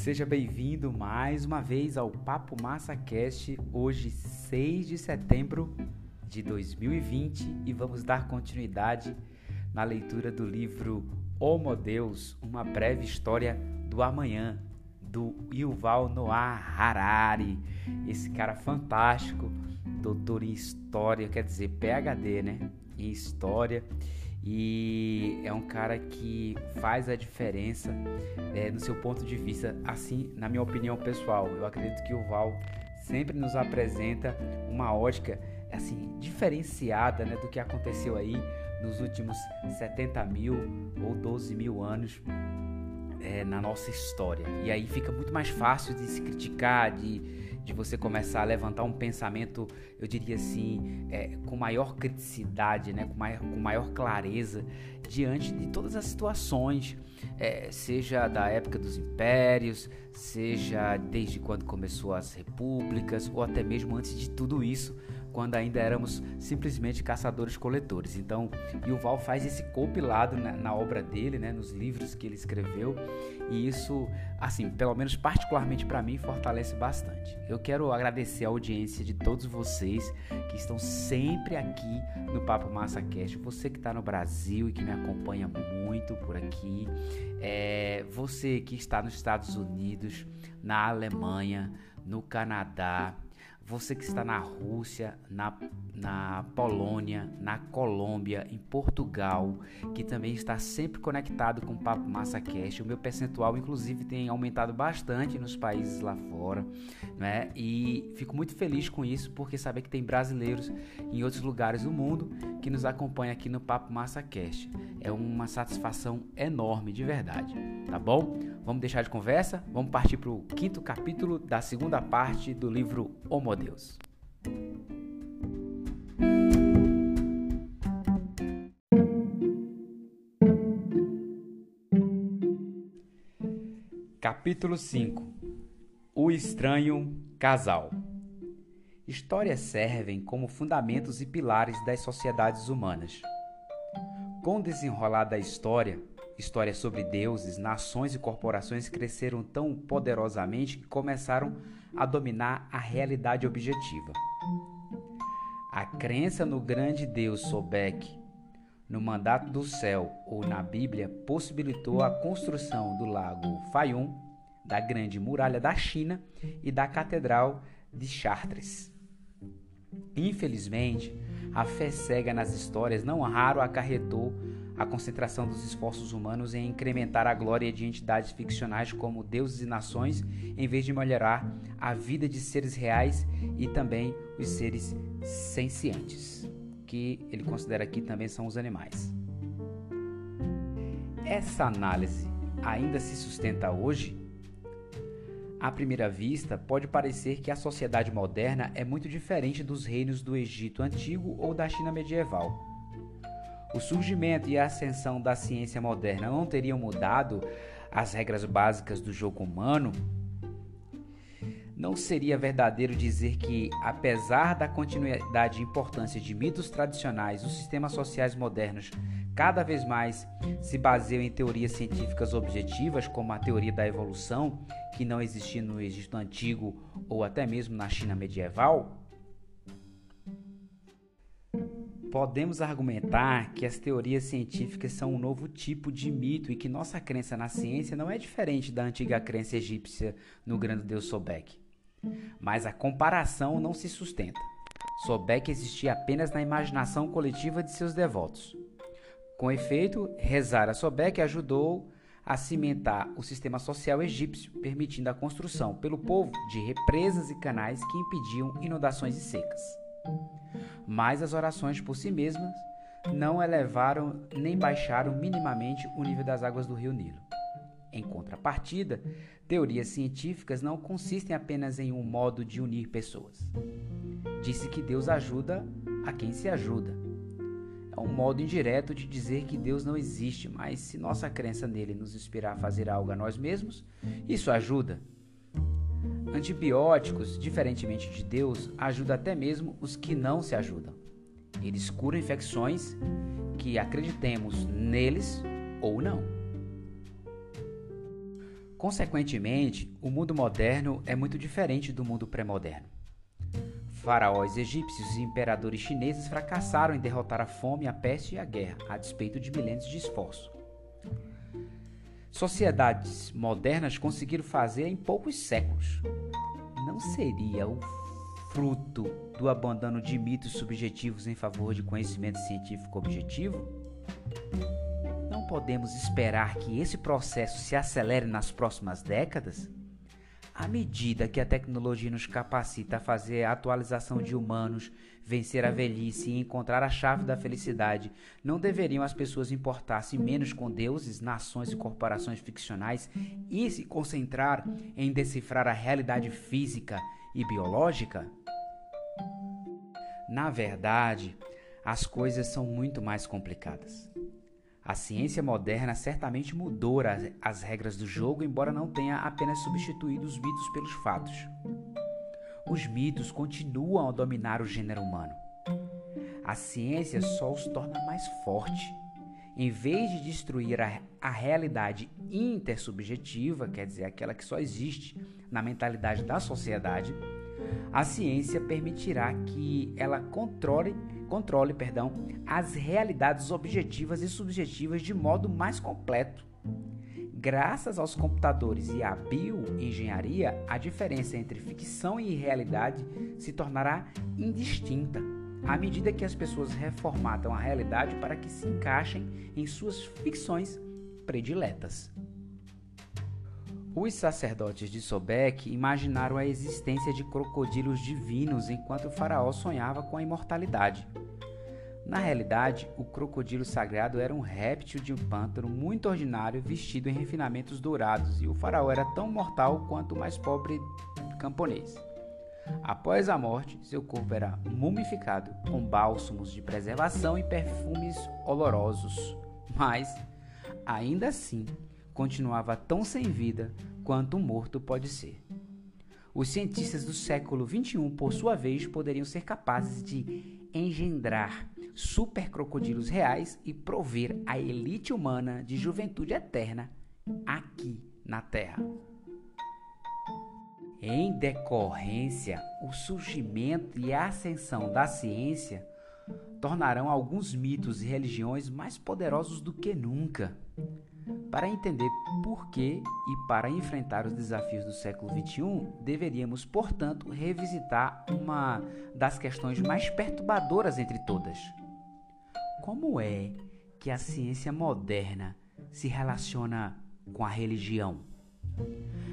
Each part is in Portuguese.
Seja bem-vindo mais uma vez ao Papo Massa Cast, hoje 6 de setembro de 2020 e vamos dar continuidade na leitura do livro Homo Deus, uma breve história do amanhã, do Yuval Noah Harari, esse cara fantástico, doutor em história, quer dizer, PhD, né, em história e é um cara que faz a diferença é, no seu ponto de vista, assim, na minha opinião pessoal. Eu acredito que o Val sempre nos apresenta uma ótica assim diferenciada né, do que aconteceu aí nos últimos 70 mil ou 12 mil anos é, na nossa história. E aí fica muito mais fácil de se criticar, de de você começar a levantar um pensamento, eu diria assim, é, com maior criticidade, né, com, maior, com maior clareza diante de todas as situações, é, seja da época dos impérios, seja desde quando começou as repúblicas, ou até mesmo antes de tudo isso, quando ainda éramos simplesmente caçadores-coletores. Então, Yuval faz esse compilado na, na obra dele, né, nos livros que ele escreveu, e isso, assim, pelo menos particularmente para mim, fortalece bastante. Eu quero agradecer a audiência de todos vocês que estão sempre aqui no Papo Massa Cast, você que está no Brasil e que me acompanha muito por aqui, é, você que está nos Estados Unidos, na Alemanha, no Canadá, você que está na Rússia, na, na Polônia, na Colômbia, em Portugal, que também está sempre conectado com o Papo Massa Cast. O meu percentual, inclusive, tem aumentado bastante nos países lá fora, né? E fico muito feliz com isso, porque saber que tem brasileiros em outros lugares do mundo que nos acompanham aqui no Papo Massa Cast. É uma satisfação enorme, de verdade, tá bom? Vamos deixar de conversa, vamos partir para o quinto capítulo da segunda parte do livro Homo Deus. Capítulo 5 O estranho casal Histórias servem como fundamentos e pilares das sociedades humanas. Com o desenrolar da história, Histórias sobre deuses, nações e corporações cresceram tão poderosamente que começaram a dominar a realidade objetiva. A crença no grande Deus Sobek, no mandato do céu ou na Bíblia possibilitou a construção do lago Fayum, da Grande Muralha da China e da Catedral de Chartres. Infelizmente, a fé cega nas histórias não raro acarretou a concentração dos esforços humanos em incrementar a glória de entidades ficcionais como deuses e nações, em vez de melhorar a vida de seres reais e também os seres sencientes, que ele considera aqui também são os animais. Essa análise ainda se sustenta hoje? À primeira vista, pode parecer que a sociedade moderna é muito diferente dos reinos do Egito antigo ou da China medieval. O surgimento e a ascensão da ciência moderna não teriam mudado as regras básicas do jogo humano? Não seria verdadeiro dizer que, apesar da continuidade e importância de mitos tradicionais, os sistemas sociais modernos cada vez mais se baseiam em teorias científicas objetivas, como a teoria da evolução, que não existia no Egito Antigo ou até mesmo na China medieval? Podemos argumentar que as teorias científicas são um novo tipo de mito e que nossa crença na ciência não é diferente da antiga crença egípcia no grande deus Sobek. Mas a comparação não se sustenta. Sobek existia apenas na imaginação coletiva de seus devotos. Com efeito, rezar a Sobek ajudou a cimentar o sistema social egípcio, permitindo a construção pelo povo de represas e canais que impediam inundações e secas mas as orações por si mesmas não elevaram nem baixaram minimamente o nível das águas do rio Nilo. Em contrapartida, teorias científicas não consistem apenas em um modo de unir pessoas. Disse que Deus ajuda a quem se ajuda. É um modo indireto de dizer que Deus não existe, mas se nossa crença nele nos inspirar a fazer algo a nós mesmos, isso ajuda. Antibióticos, diferentemente de Deus, ajudam até mesmo os que não se ajudam. Eles curam infecções que acreditemos neles ou não. Consequentemente, o mundo moderno é muito diferente do mundo pré-moderno. Faraós egípcios e imperadores chineses fracassaram em derrotar a fome, a peste e a guerra, a despeito de milênios de esforço. Sociedades modernas conseguiram fazer em poucos séculos. Não seria o fruto do abandono de mitos subjetivos em favor de conhecimento científico objetivo? Não podemos esperar que esse processo se acelere nas próximas décadas? À medida que a tecnologia nos capacita a fazer a atualização de humanos, vencer a velhice e encontrar a chave da felicidade, não deveriam as pessoas importar-se menos com deuses, nações e corporações ficcionais e se concentrar em decifrar a realidade física e biológica? Na verdade, as coisas são muito mais complicadas. A ciência moderna certamente mudou as regras do jogo, embora não tenha apenas substituído os mitos pelos fatos. Os mitos continuam a dominar o gênero humano. A ciência só os torna mais forte. Em vez de destruir a, a realidade intersubjetiva, quer dizer, aquela que só existe na mentalidade da sociedade, a ciência permitirá que ela controle, controle perdão, as realidades objetivas e subjetivas de modo mais completo. Graças aos computadores e à bioengenharia, a diferença entre ficção e realidade se tornará indistinta à medida que as pessoas reformatam a realidade para que se encaixem em suas ficções prediletas. Os sacerdotes de Sobek imaginaram a existência de crocodilos divinos enquanto o faraó sonhava com a imortalidade. Na realidade, o crocodilo sagrado era um réptil de um pântano muito ordinário vestido em refinamentos dourados, e o faraó era tão mortal quanto o mais pobre camponês. Após a morte, seu corpo era mumificado com bálsamos de preservação e perfumes olorosos, mas, ainda assim, continuava tão sem vida quanto um morto pode ser. Os cientistas do século XXI, por sua vez, poderiam ser capazes de engendrar supercrocodilos reais e prover a elite humana de juventude eterna aqui na Terra. Em decorrência, o surgimento e a ascensão da ciência tornarão alguns mitos e religiões mais poderosos do que nunca. Para entender por que e para enfrentar os desafios do século XXI, deveríamos, portanto, revisitar uma das questões mais perturbadoras entre todas. Como é que a ciência moderna se relaciona com a religião?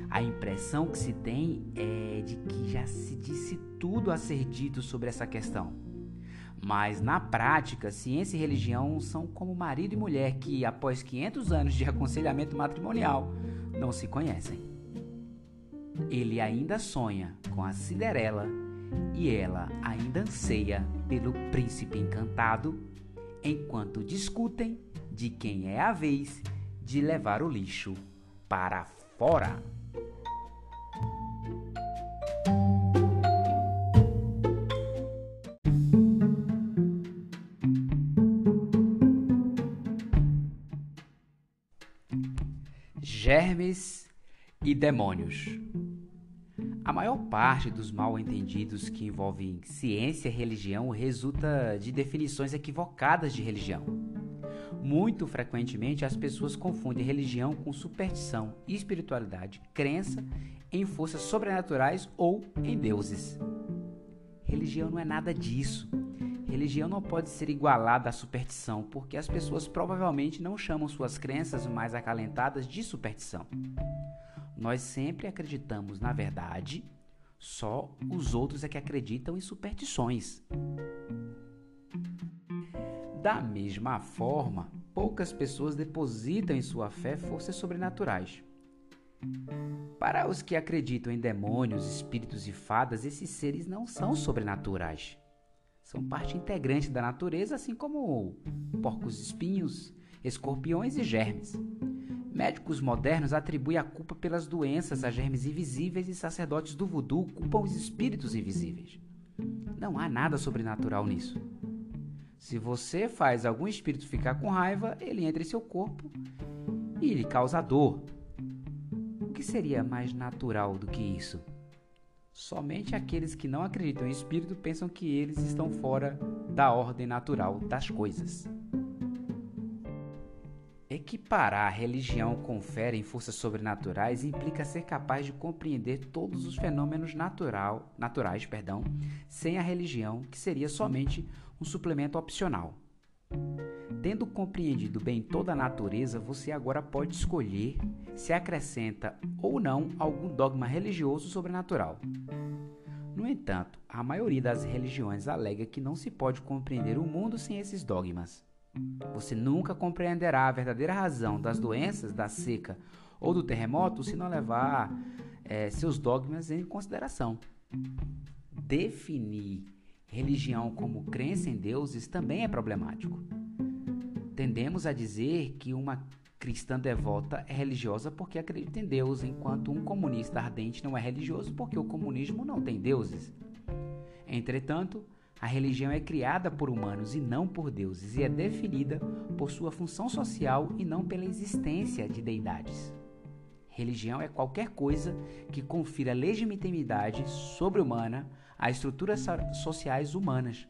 A impressão que se tem é de que já se disse tudo a ser dito sobre essa questão. Mas na prática, ciência e religião são como marido e mulher que, após 500 anos de aconselhamento matrimonial, não se conhecem. Ele ainda sonha com a Cinderela e ela ainda anseia pelo príncipe encantado, enquanto discutem de quem é a vez de levar o lixo para fora. Germes e demônios. A maior parte dos mal-entendidos que envolvem ciência e religião resulta de definições equivocadas de religião. Muito frequentemente as pessoas confundem religião com superstição, espiritualidade, crença em forças sobrenaturais ou em deuses. Religião não é nada disso. Religião não pode ser igualada à superstição, porque as pessoas provavelmente não chamam suas crenças mais acalentadas de superstição. Nós sempre acreditamos na verdade, só os outros é que acreditam em superstições. Da mesma forma, poucas pessoas depositam em sua fé forças sobrenaturais. Para os que acreditam em demônios, espíritos e fadas, esses seres não são sobrenaturais são parte integrante da natureza, assim como porcos espinhos, escorpiões e germes. Médicos modernos atribuem a culpa pelas doenças a germes invisíveis e sacerdotes do voodoo culpam os espíritos invisíveis. Não há nada sobrenatural nisso. Se você faz algum espírito ficar com raiva, ele entra em seu corpo e lhe causa dor. que seria mais natural do que isso? Somente aqueles que não acreditam em espírito pensam que eles estão fora da ordem natural das coisas. Equiparar a religião com fé em forças sobrenaturais implica ser capaz de compreender todos os fenômenos natural, naturais perdão, sem a religião, que seria somente um suplemento opcional. Tendo compreendido bem toda a natureza, você agora pode escolher se acrescenta ou não algum dogma religioso sobrenatural. No entanto, a maioria das religiões alega que não se pode compreender o mundo sem esses dogmas. Você nunca compreenderá a verdadeira razão das doenças, da seca ou do terremoto se não levar é, seus dogmas em consideração. Definir religião como crença em deuses também é problemático. Tendemos a dizer que uma cristã devota é religiosa porque acredita em Deus, enquanto um comunista ardente não é religioso porque o comunismo não tem deuses. Entretanto, a religião é criada por humanos e não por deuses e é definida por sua função social e não pela existência de deidades. Religião é qualquer coisa que confira legitimidade sobre-humana a estruturas sociais humanas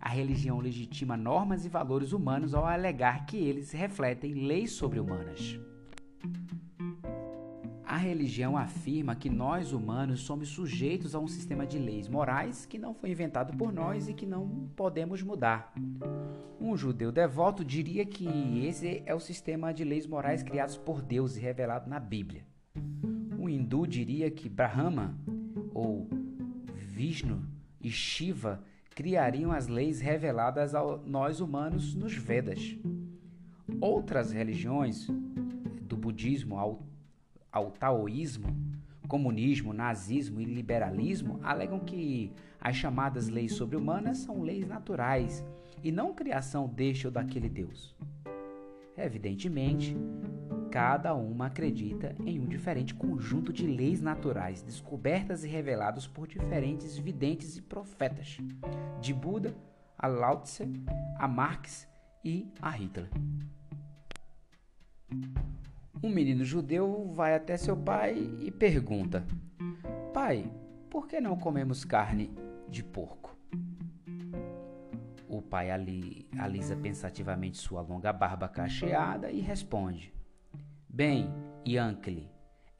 a religião legitima normas e valores humanos ao alegar que eles refletem leis sobre-humanas. A religião afirma que nós humanos somos sujeitos a um sistema de leis morais que não foi inventado por nós e que não podemos mudar. Um judeu devoto diria que esse é o sistema de leis morais criados por Deus e revelado na Bíblia. Um hindu diria que Brahma ou Vishnu e Shiva criariam as leis reveladas a nós humanos nos Vedas. Outras religiões, do budismo ao, ao taoísmo, comunismo, nazismo e liberalismo, alegam que as chamadas leis sobre-humanas são leis naturais e não criação deste ou daquele Deus. Evidentemente, cada uma acredita em um diferente conjunto de leis naturais descobertas e reveladas por diferentes videntes e profetas, de Buda a Lao Tse, a Marx e a Hitler. Um menino judeu vai até seu pai e pergunta: Pai, por que não comemos carne de porco? O pai ali, alisa pensativamente sua longa barba cacheada e responde: Bem, Yankee,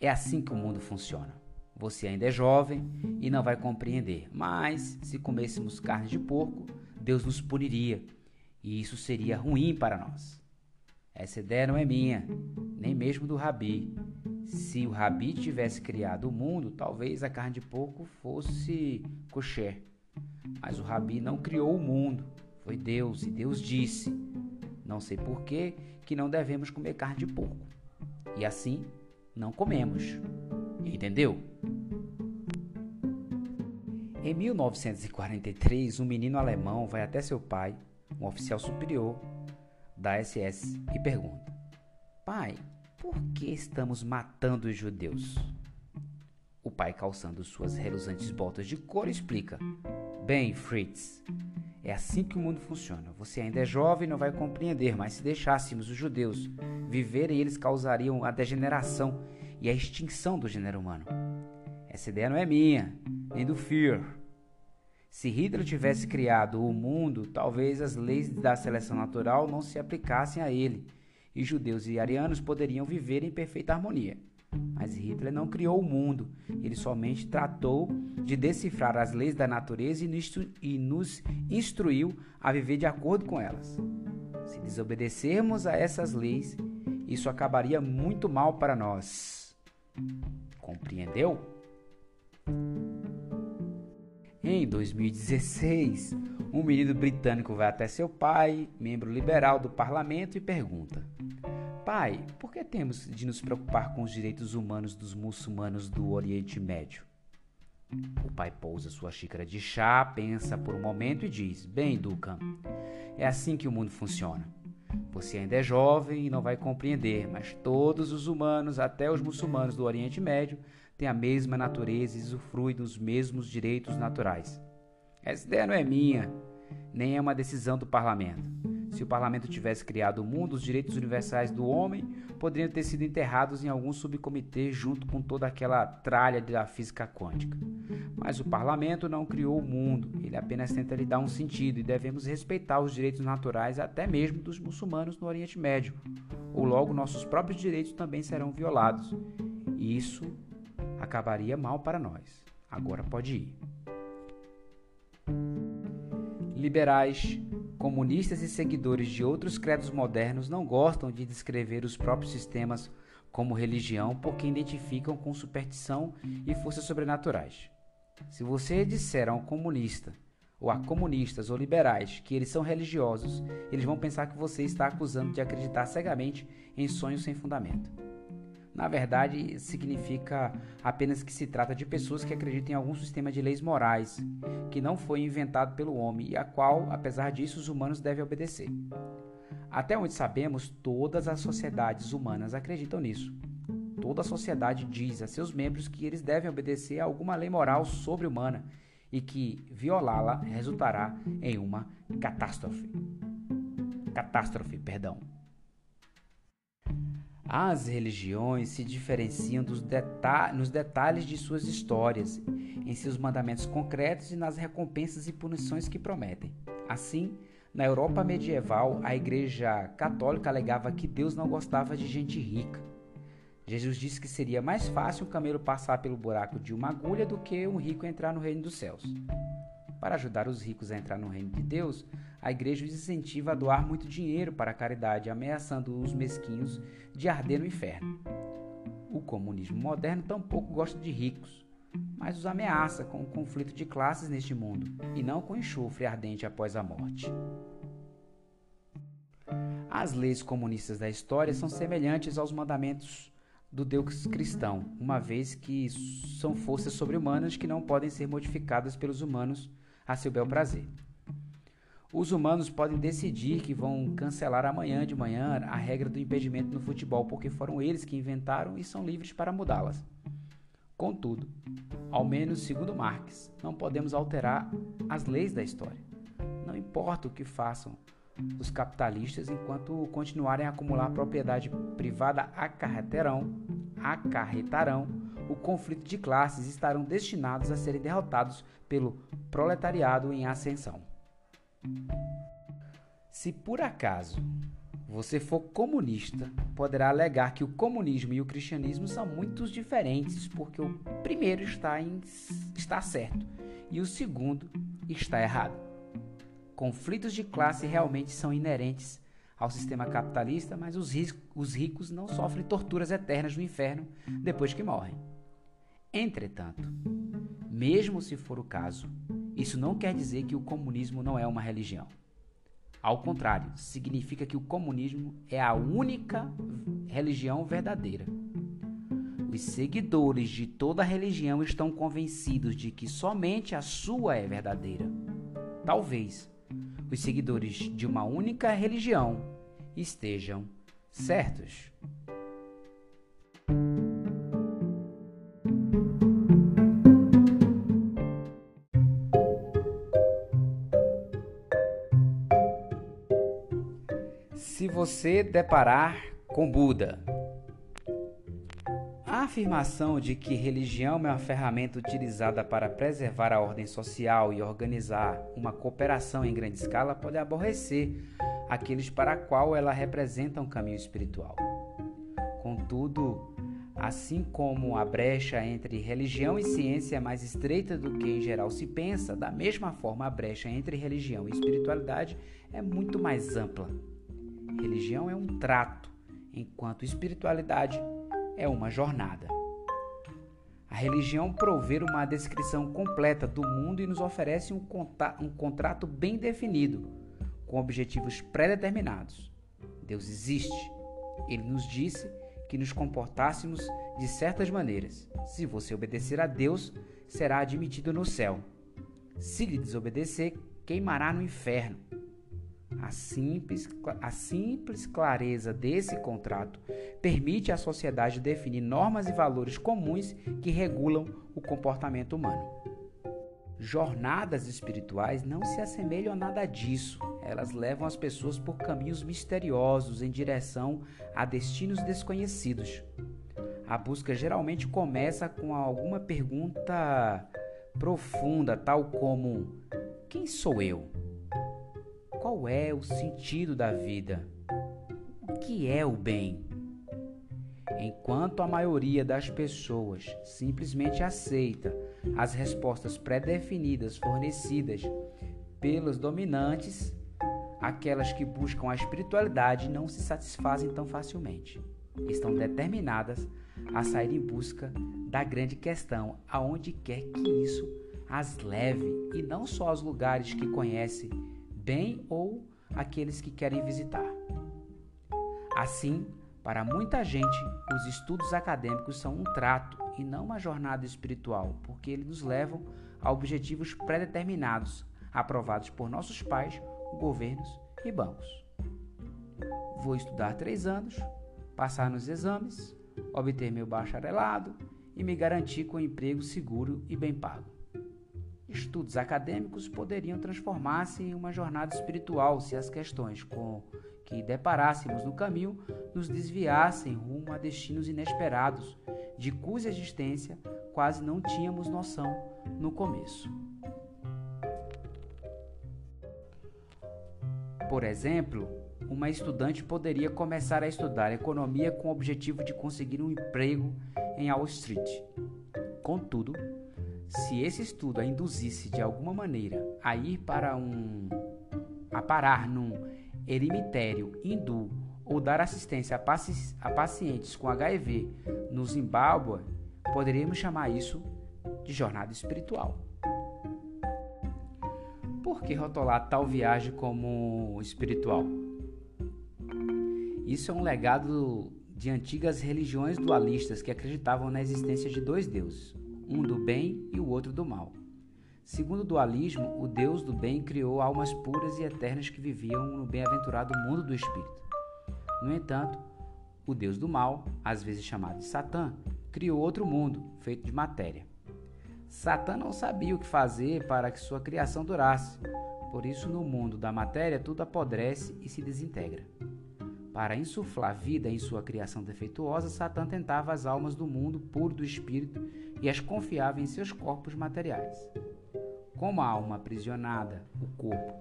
é assim que o mundo funciona. Você ainda é jovem e não vai compreender, mas se comêssemos carne de porco, Deus nos puniria e isso seria ruim para nós. Essa ideia não é minha, nem mesmo do Rabi. Se o Rabi tivesse criado o mundo, talvez a carne de porco fosse kosher. Mas o Rabi não criou o mundo, foi Deus, e Deus disse: Não sei por que que não devemos comer carne de porco e assim não comemos. Entendeu? Em 1943, um menino alemão vai até seu pai, um oficial superior da SS, e pergunta: Pai, por que estamos matando os judeus? O pai, calçando suas reluzantes botas de couro, explica: Bem, Fritz, é assim que o mundo funciona. Você ainda é jovem e não vai compreender, mas se deixássemos os judeus viverem, eles causariam a degeneração e a extinção do gênero humano. Essa ideia não é minha, nem do Führer. Se Hitler tivesse criado o mundo, talvez as leis da seleção natural não se aplicassem a ele, e judeus e arianos poderiam viver em perfeita harmonia. Mas Hitler não criou o mundo, ele somente tratou de decifrar as leis da natureza e nos instruiu a viver de acordo com elas. Se desobedecermos a essas leis, isso acabaria muito mal para nós. Compreendeu? Em 2016, um menino britânico vai até seu pai, membro liberal do parlamento, e pergunta: Pai, por que temos de nos preocupar com os direitos humanos dos muçulmanos do Oriente Médio? O pai pousa sua xícara de chá, pensa por um momento e diz: Bem, Duca, é assim que o mundo funciona. Você ainda é jovem e não vai compreender, mas todos os humanos, até os muçulmanos do Oriente Médio, têm a mesma natureza e usufruem dos mesmos direitos naturais. Essa ideia não é minha, nem é uma decisão do parlamento. Se o parlamento tivesse criado o mundo, os direitos universais do homem poderiam ter sido enterrados em algum subcomitê junto com toda aquela tralha da física quântica. Mas o parlamento não criou o mundo, ele apenas tenta lhe dar um sentido e devemos respeitar os direitos naturais até mesmo dos muçulmanos no Oriente Médio. Ou logo nossos próprios direitos também serão violados. E isso acabaria mal para nós. Agora pode ir. Liberais, comunistas e seguidores de outros credos modernos não gostam de descrever os próprios sistemas como religião porque identificam com superstição e forças sobrenaturais. Se você disser a um comunista, ou a comunistas ou liberais que eles são religiosos, eles vão pensar que você está acusando de acreditar cegamente em sonhos sem fundamento. Na verdade, significa apenas que se trata de pessoas que acreditam em algum sistema de leis morais que não foi inventado pelo homem e a qual, apesar disso, os humanos devem obedecer. Até onde sabemos, todas as sociedades humanas acreditam nisso. Toda a sociedade diz a seus membros que eles devem obedecer a alguma lei moral sobre-humana e que violá-la resultará em uma catástrofe. Catástrofe, perdão. As religiões se diferenciam deta nos detalhes de suas histórias, em seus mandamentos concretos e nas recompensas e punições que prometem. Assim, na Europa medieval, a Igreja Católica alegava que Deus não gostava de gente rica. Jesus disse que seria mais fácil um camelo passar pelo buraco de uma agulha do que um rico entrar no reino dos céus. Para ajudar os ricos a entrar no reino de Deus, a igreja os incentiva a doar muito dinheiro para a caridade, ameaçando os mesquinhos de arder no inferno. O comunismo moderno tampouco gosta de ricos, mas os ameaça com o conflito de classes neste mundo e não com enxofre ardente após a morte. As leis comunistas da história são semelhantes aos mandamentos do Deus cristão, uma vez que são forças sobre-humanas que não podem ser modificadas pelos humanos a seu bel prazer. Os humanos podem decidir que vão cancelar amanhã de manhã a regra do impedimento no futebol, porque foram eles que inventaram e são livres para mudá-las. Contudo, ao menos segundo Marx, não podemos alterar as leis da história. Não importa o que façam os capitalistas, enquanto continuarem a acumular propriedade privada, acarretarão, acarretarão o conflito de classes estarão destinados a serem derrotados pelo proletariado em ascensão. Se por acaso você for comunista, poderá alegar que o comunismo e o cristianismo são muito diferentes, porque o primeiro está, em, está certo e o segundo está errado. Conflitos de classe realmente são inerentes ao sistema capitalista, mas os, os ricos não sofrem torturas eternas no inferno depois que morrem. Entretanto, mesmo se for o caso, isso não quer dizer que o comunismo não é uma religião. Ao contrário, significa que o comunismo é a única religião verdadeira. Os seguidores de toda religião estão convencidos de que somente a sua é verdadeira. Talvez os seguidores de uma única religião estejam certos. Você deparar com Buda. A afirmação de que religião é uma ferramenta utilizada para preservar a ordem social e organizar uma cooperação em grande escala pode aborrecer aqueles para a qual ela representa um caminho espiritual. Contudo, assim como a brecha entre religião e ciência é mais estreita do que em geral se pensa, da mesma forma a brecha entre religião e espiritualidade é muito mais ampla. Religião é um trato, enquanto espiritualidade é uma jornada. A religião provê uma descrição completa do mundo e nos oferece um, um contrato bem definido, com objetivos pré-determinados. Deus existe. Ele nos disse que nos comportássemos de certas maneiras. Se você obedecer a Deus, será admitido no céu. Se lhe desobedecer, queimará no inferno. A simples, a simples clareza desse contrato permite à sociedade definir normas e valores comuns que regulam o comportamento humano. Jornadas espirituais não se assemelham a nada disso. Elas levam as pessoas por caminhos misteriosos em direção a destinos desconhecidos. A busca geralmente começa com alguma pergunta profunda, tal como: Quem sou eu? Qual é o sentido da vida? O que é o bem? Enquanto a maioria das pessoas simplesmente aceita as respostas pré-definidas fornecidas pelos dominantes, aquelas que buscam a espiritualidade não se satisfazem tão facilmente. Estão determinadas a sair em busca da grande questão, aonde quer que isso as leve, e não só aos lugares que conhece bem ou aqueles que querem visitar. Assim, para muita gente, os estudos acadêmicos são um trato e não uma jornada espiritual, porque eles nos levam a objetivos pré-determinados, aprovados por nossos pais, governos e bancos. Vou estudar três anos, passar nos exames, obter meu bacharelado e me garantir com um emprego seguro e bem pago. Estudos acadêmicos poderiam transformar-se em uma jornada espiritual se as questões com que deparássemos no caminho nos desviassem rumo a destinos inesperados, de cuja existência quase não tínhamos noção no começo. Por exemplo, uma estudante poderia começar a estudar economia com o objetivo de conseguir um emprego em Wall Street. Contudo, se esse estudo a induzisse de alguma maneira a ir para um a parar num eremitério hindu ou dar assistência a, paci a pacientes com HIV no Zimbábue, poderíamos chamar isso de jornada espiritual. Por que rotular tal viagem como espiritual? Isso é um legado de antigas religiões dualistas que acreditavam na existência de dois deuses, um do bem e o outro do mal. Segundo o dualismo, o Deus do bem criou almas puras e eternas que viviam no bem-aventurado mundo do espírito. No entanto, o Deus do mal, às vezes chamado de Satã, criou outro mundo, feito de matéria. Satã não sabia o que fazer para que sua criação durasse, por isso, no mundo da matéria, tudo apodrece e se desintegra. Para insuflar vida em sua criação defeituosa, Satã tentava as almas do mundo puro do espírito e as confiava em seus corpos materiais. Como a alma aprisionada, o corpo,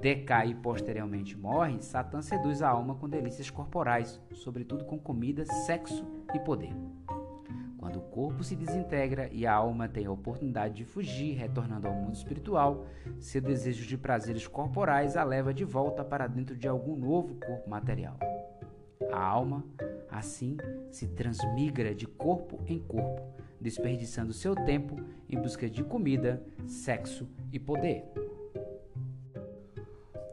decai e posteriormente morre, Satã seduz a alma com delícias corporais, sobretudo com comida, sexo e poder. Quando o corpo se desintegra e a alma tem a oportunidade de fugir, retornando ao mundo espiritual, seu desejo de prazeres corporais a leva de volta para dentro de algum novo corpo material. A alma, assim, se transmigra de corpo em corpo, desperdiçando seu tempo em busca de comida, sexo e poder.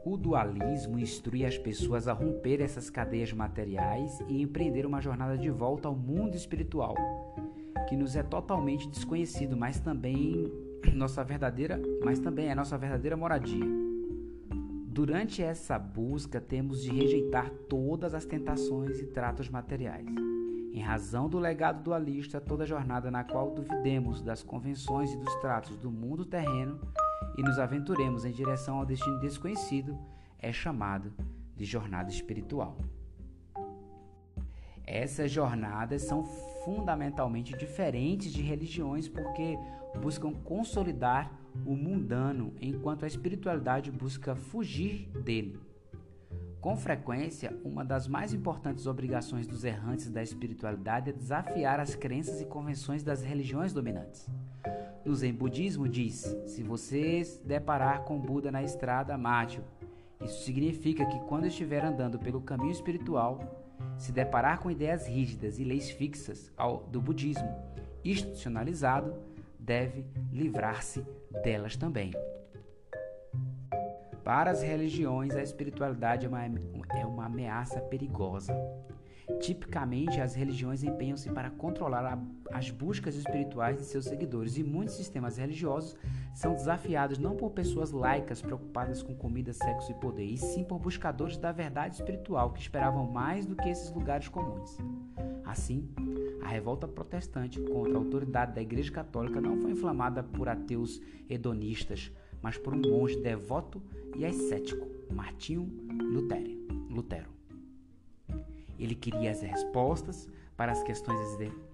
O dualismo instrui as pessoas a romper essas cadeias materiais e empreender uma jornada de volta ao mundo espiritual, que nos é totalmente desconhecido, mas também nossa verdadeira, mas também é nossa verdadeira moradia. Durante essa busca, temos de rejeitar todas as tentações e tratos materiais. Em razão do legado dualista, toda jornada na qual duvidemos das convenções e dos tratos do mundo terreno e nos aventuremos em direção ao destino desconhecido é chamado de jornada espiritual. Essas jornadas são fundamentalmente diferentes de religiões porque buscam consolidar o mundano, enquanto a espiritualidade busca fugir dele. Com frequência, uma das mais importantes obrigações dos errantes da espiritualidade é desafiar as crenças e convenções das religiões dominantes. No Zen budismo diz: se você se deparar com Buda na estrada, mate-o. Isso significa que quando estiver andando pelo caminho espiritual, se deparar com ideias rígidas e leis fixas ao, do budismo institucionalizado, deve livrar-se delas também. Para as religiões, a espiritualidade é uma, é uma ameaça perigosa. Tipicamente, as religiões empenham-se para controlar a, as buscas espirituais de seus seguidores, e muitos sistemas religiosos são desafiados não por pessoas laicas preocupadas com comida, sexo e poder, e sim por buscadores da verdade espiritual que esperavam mais do que esses lugares comuns. Assim, a revolta protestante contra a autoridade da Igreja Católica não foi inflamada por ateus hedonistas, mas por um monge devoto e ascético, Martinho Lutero. Ele queria as respostas para as questões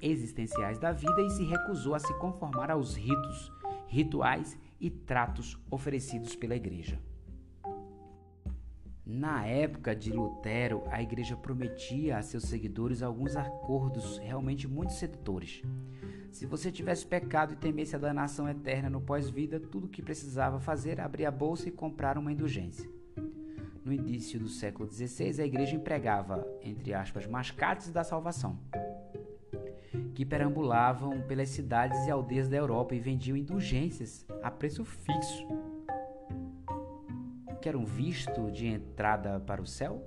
existenciais da vida e se recusou a se conformar aos ritos, rituais e tratos oferecidos pela igreja. Na época de Lutero, a igreja prometia a seus seguidores alguns acordos realmente muito sedutores. Se você tivesse pecado e temesse a danação eterna no pós-vida, tudo o que precisava fazer era abrir a bolsa e comprar uma indulgência. No início do século XVI, a igreja empregava, entre aspas, mascates da salvação, que perambulavam pelas cidades e aldeias da Europa e vendiam indulgências a preço fixo. Quer um visto de entrada para o céu?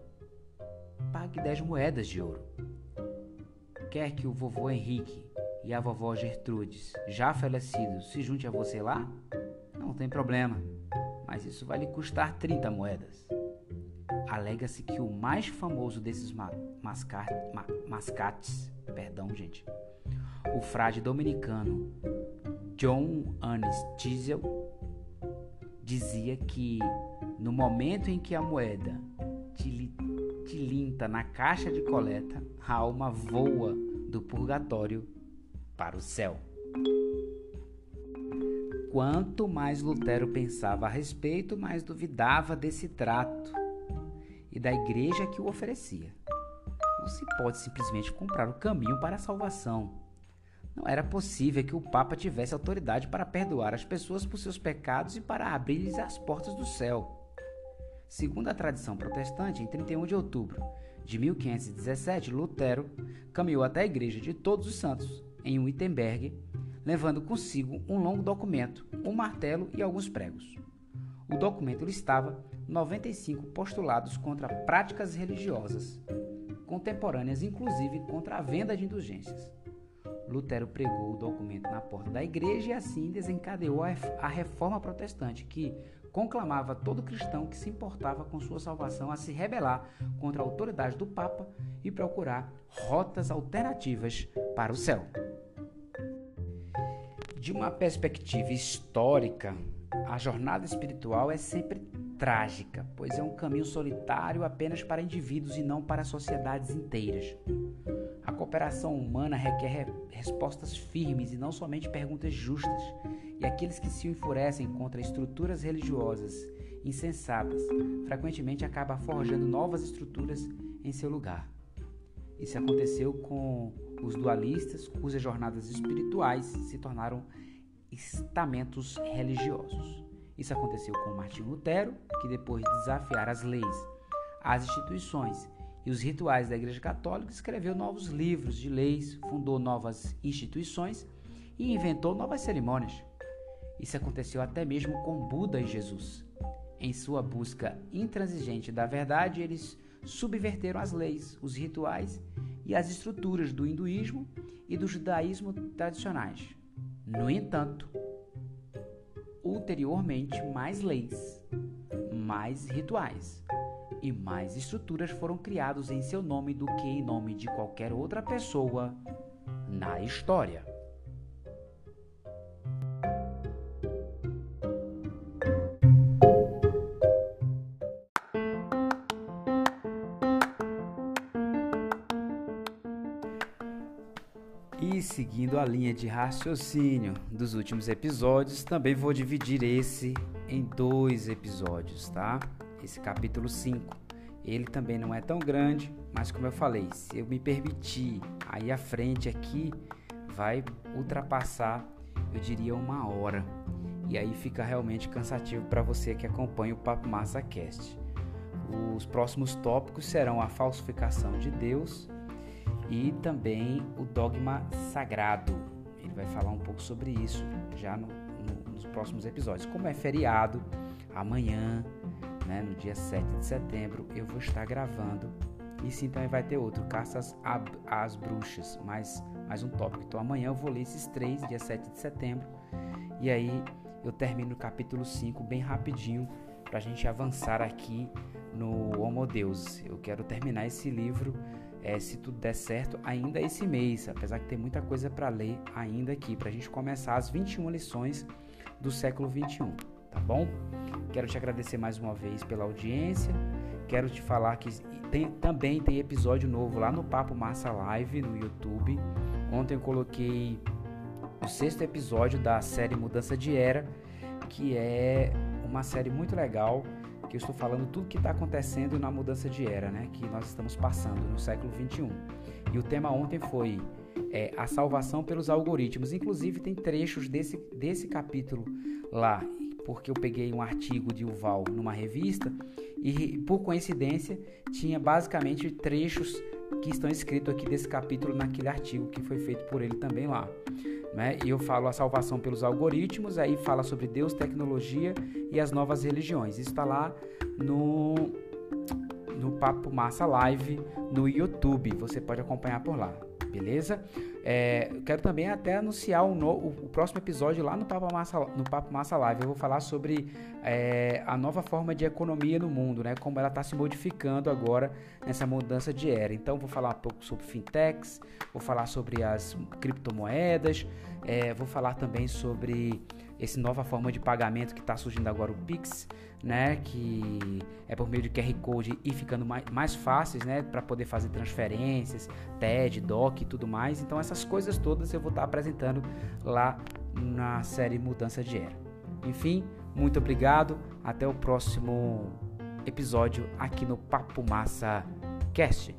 Pague 10 moedas de ouro. Quer que o vovô Henrique e a vovó Gertrudes, já falecidos, se junte a você lá? Não tem problema, mas isso vai lhe custar 30 moedas alega-se que o mais famoso desses ma ma mascates, perdão, gente, o frade dominicano John Annis Diesel dizia que no momento em que a moeda tilinta na caixa de coleta, a alma voa do purgatório para o céu. Quanto mais Lutero pensava a respeito, mais duvidava desse trato e da igreja que o oferecia. Não se pode simplesmente comprar o caminho para a salvação. Não era possível que o Papa tivesse autoridade para perdoar as pessoas por seus pecados e para abrir-lhes as portas do céu. Segundo a tradição protestante, em 31 de outubro de 1517, Lutero caminhou até a Igreja de Todos os Santos, em Wittenberg, levando consigo um longo documento, um martelo e alguns pregos. O documento listava 95 postulados contra práticas religiosas contemporâneas, inclusive contra a venda de indulgências. Lutero pregou o documento na porta da igreja e assim desencadeou a reforma protestante, que conclamava todo cristão que se importava com sua salvação a se rebelar contra a autoridade do Papa e procurar rotas alternativas para o céu. De uma perspectiva histórica, a jornada espiritual é sempre trágica, pois é um caminho solitário apenas para indivíduos e não para sociedades inteiras. A cooperação humana requer respostas firmes e não somente perguntas justas, e aqueles que se enfurecem contra estruturas religiosas insensatas frequentemente acabam forjando novas estruturas em seu lugar. Isso aconteceu com os dualistas, cujas jornadas espirituais se tornaram estamentos religiosos. Isso aconteceu com Martinho Lutero, que depois de desafiar as leis, as instituições e os rituais da Igreja Católica, escreveu novos livros de leis, fundou novas instituições e inventou novas cerimônias. Isso aconteceu até mesmo com Buda e Jesus. Em sua busca intransigente da verdade, eles subverteram as leis, os rituais e as estruturas do hinduísmo e do judaísmo tradicionais. No entanto, ulteriormente, mais leis, mais rituais e mais estruturas foram criados em seu nome do que em nome de qualquer outra pessoa na história. Seguindo a linha de raciocínio dos últimos episódios, também vou dividir esse em dois episódios, tá? Esse capítulo 5. Ele também não é tão grande, mas como eu falei, se eu me permitir, aí a frente aqui vai ultrapassar, eu diria, uma hora. E aí fica realmente cansativo para você que acompanha o Papo Massa Cast. Os próximos tópicos serão a falsificação de Deus, e também o dogma sagrado. Ele vai falar um pouco sobre isso já no, no, nos próximos episódios. Como é feriado, amanhã, né, no dia 7 de setembro, eu vou estar gravando E sim, também vai ter outro, Caças às Bruxas, mais, mais um tópico. Então amanhã eu vou ler esses três, dia 7 de setembro. E aí eu termino o capítulo 5 bem rapidinho para a gente avançar aqui no Homo Deus. Eu quero terminar esse livro, é, se tudo der certo, ainda esse mês, apesar que tem muita coisa para ler ainda aqui, para a gente começar as 21 lições do século 21, tá bom? Quero te agradecer mais uma vez pela audiência. Quero te falar que tem, também tem episódio novo lá no Papo Massa Live no YouTube. Ontem eu coloquei o sexto episódio da série Mudança de Era, que é uma série muito legal eu estou falando tudo que está acontecendo na mudança de era, né, que nós estamos passando no século 21. E o tema ontem foi é, a salvação pelos algoritmos. Inclusive tem trechos desse, desse capítulo lá, porque eu peguei um artigo de Uval numa revista e por coincidência tinha basicamente trechos que estão escritos aqui desse capítulo naquele artigo que foi feito por ele também lá. Né? E eu falo a salvação pelos algoritmos, aí fala sobre Deus, tecnologia e as novas religiões. Isso está lá no, no Papo Massa Live no YouTube. Você pode acompanhar por lá beleza? É, quero também até anunciar o, no, o, próximo episódio lá no Papo Massa, no Papo Massa Live. Eu vou falar sobre é, a nova forma de economia no mundo, né? Como ela está se modificando agora nessa mudança de era. Então, vou falar um pouco sobre fintechs, vou falar sobre as criptomoedas, é, vou falar também sobre essa nova forma de pagamento que está surgindo agora, o Pix, né, que é por meio de QR Code e ficando mais, mais fáceis, né, para poder fazer transferências, TED, DOC e tudo mais. Então essas coisas todas eu vou estar apresentando lá na série Mudança de Era. Enfim, muito obrigado, até o próximo episódio aqui no Papo Massa Cast.